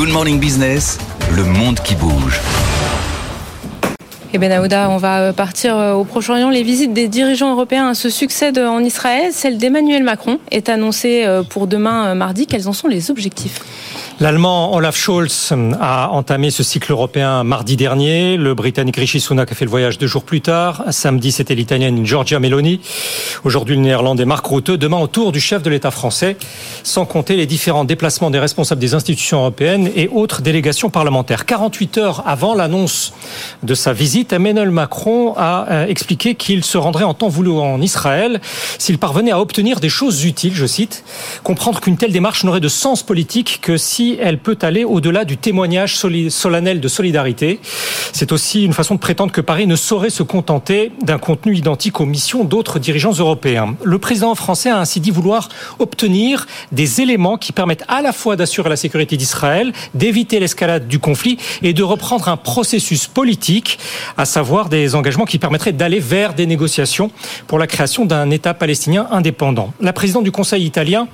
Good Morning Business, le monde qui bouge. Et Ben Aouda, on va partir au Proche-Orient. Les visites des dirigeants européens se succèdent en Israël. Celle d'Emmanuel Macron est annoncée pour demain mardi. Quels en sont les objectifs? L'Allemand Olaf Scholz a entamé ce cycle européen mardi dernier. Le Britannique Rishi Sunak a fait le voyage deux jours plus tard. Samedi, c'était l'Italienne Giorgia Meloni. Aujourd'hui, le Néerlandais Mark Rutte. Demain, au tour du chef de l'État français, sans compter les différents déplacements des responsables des institutions européennes et autres délégations parlementaires. 48 heures avant l'annonce de sa visite, Emmanuel Macron a expliqué qu'il se rendrait en temps voulu en Israël s'il parvenait à obtenir des choses utiles, je cite, comprendre qu'une telle démarche n'aurait de sens politique que si elle peut aller au-delà du témoignage solennel de solidarité. C'est aussi une façon de prétendre que Paris ne saurait se contenter d'un contenu identique aux missions d'autres dirigeants européens. Le président français a ainsi dit vouloir obtenir des éléments qui permettent à la fois d'assurer la sécurité d'Israël, d'éviter l'escalade du conflit et de reprendre un processus politique, à savoir des engagements qui permettraient d'aller vers des négociations pour la création d'un État palestinien indépendant. La présidente du Conseil italien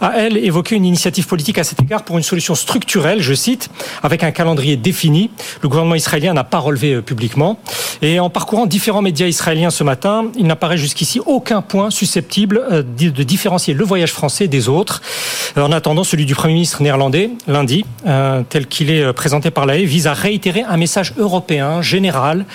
a, elle, évoqué une initiative politique à cet égard pour une solution structurelle, je cite, avec un calendrier défini. Le gouvernement israélien n'a pas relevé publiquement. Et en parcourant différents médias israéliens ce matin, il n'apparaît jusqu'ici aucun point susceptible de différencier le voyage français des autres. En attendant, celui du Premier ministre néerlandais, lundi, tel qu'il est présenté par l'AE, vise à réitérer un message européen, général,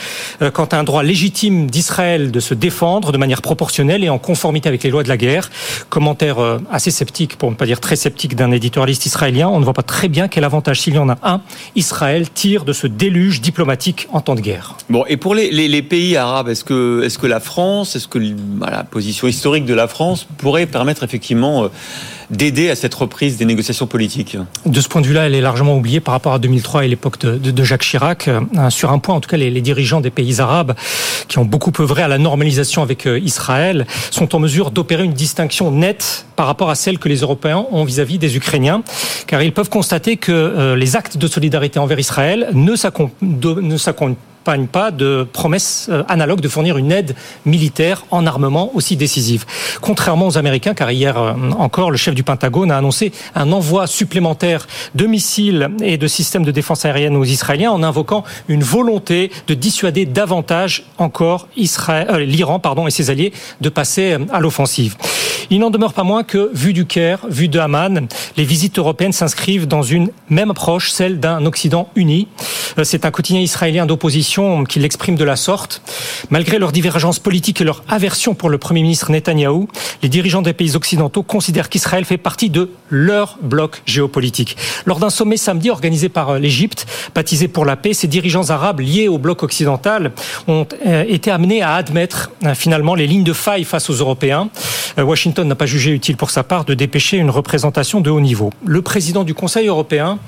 quant à un droit légitime d'Israël de se défendre de manière proportionnelle et en conformité avec les lois de la guerre. Commentaire assez sceptique, pour ne pas dire très sceptique, d'un éditorialiste israélien. On ne voit pas très bien quel avantage, s'il y en a un, Israël tire de ce déluge diplomatique en temps de guerre. Bon, et pour les, pays arabes, est-ce que, est que la France, est-ce que la position historique de la France pourrait permettre effectivement d'aider à cette reprise des négociations politiques De ce point de vue-là, elle est largement oubliée par rapport à 2003 et l'époque de, Jacques Chirac. Sur un point, en tout cas, les, dirigeants des pays arabes, qui ont beaucoup œuvré à la normalisation avec Israël, sont en mesure d'opérer une distinction nette par rapport à celle que les Européens ont vis-à-vis -vis des Ukrainiens, car ils peuvent constater que euh, les actes de solidarité envers Israël ne s'accompagnent pas de promesses analogues de fournir une aide militaire en armement aussi décisive. Contrairement aux Américains, car hier encore, le chef du Pentagone a annoncé un envoi supplémentaire de missiles et de systèmes de défense aérienne aux Israéliens en invoquant une volonté de dissuader davantage encore euh, l'Iran pardon, et ses alliés de passer à l'offensive. Il n'en demeure pas moins que, vu du Caire, vu de Haman, les visites européennes s'inscrivent dans une même approche, celle d'un Occident uni. C'est un quotidien israélien d'opposition qui l'exprime de la sorte. Malgré leurs divergences politiques et leur aversion pour le Premier ministre Netanyahou, les dirigeants des pays occidentaux considèrent qu'Israël fait partie de leur bloc géopolitique. Lors d'un sommet samedi organisé par l'Égypte, baptisé pour la paix, ces dirigeants arabes liés au bloc occidental ont été amenés à admettre finalement les lignes de faille face aux Européens. Washington n'a pas jugé utile pour sa part de dépêcher une représentation de haut niveau. Le président du Conseil européen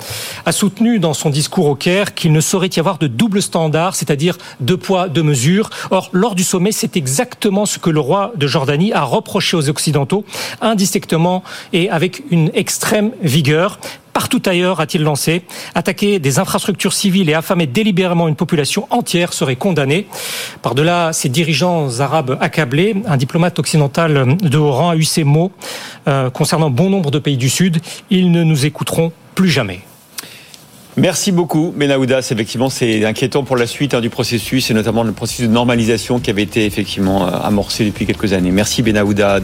a soutenu dans son discours au Caire qu'il ne saurait y avoir de double standard, c'est-à-dire deux poids, deux mesures. Or, lors du sommet, c'est exactement ce que le roi de Jordanie a reproché aux Occidentaux, indistinctement et avec une extrême vigueur partout ailleurs, a-t-il lancé. Attaquer des infrastructures civiles et affamer délibérément une population entière serait condamné. Par-delà ces dirigeants arabes accablés, un diplomate occidental de haut rang a eu ces mots euh, concernant bon nombre de pays du Sud. Ils ne nous écouteront plus jamais. Merci beaucoup, Benahoudas. Effectivement, c'est inquiétant pour la suite hein, du processus et notamment le processus de normalisation qui avait été effectivement amorcé depuis quelques années. Merci, Benahouda.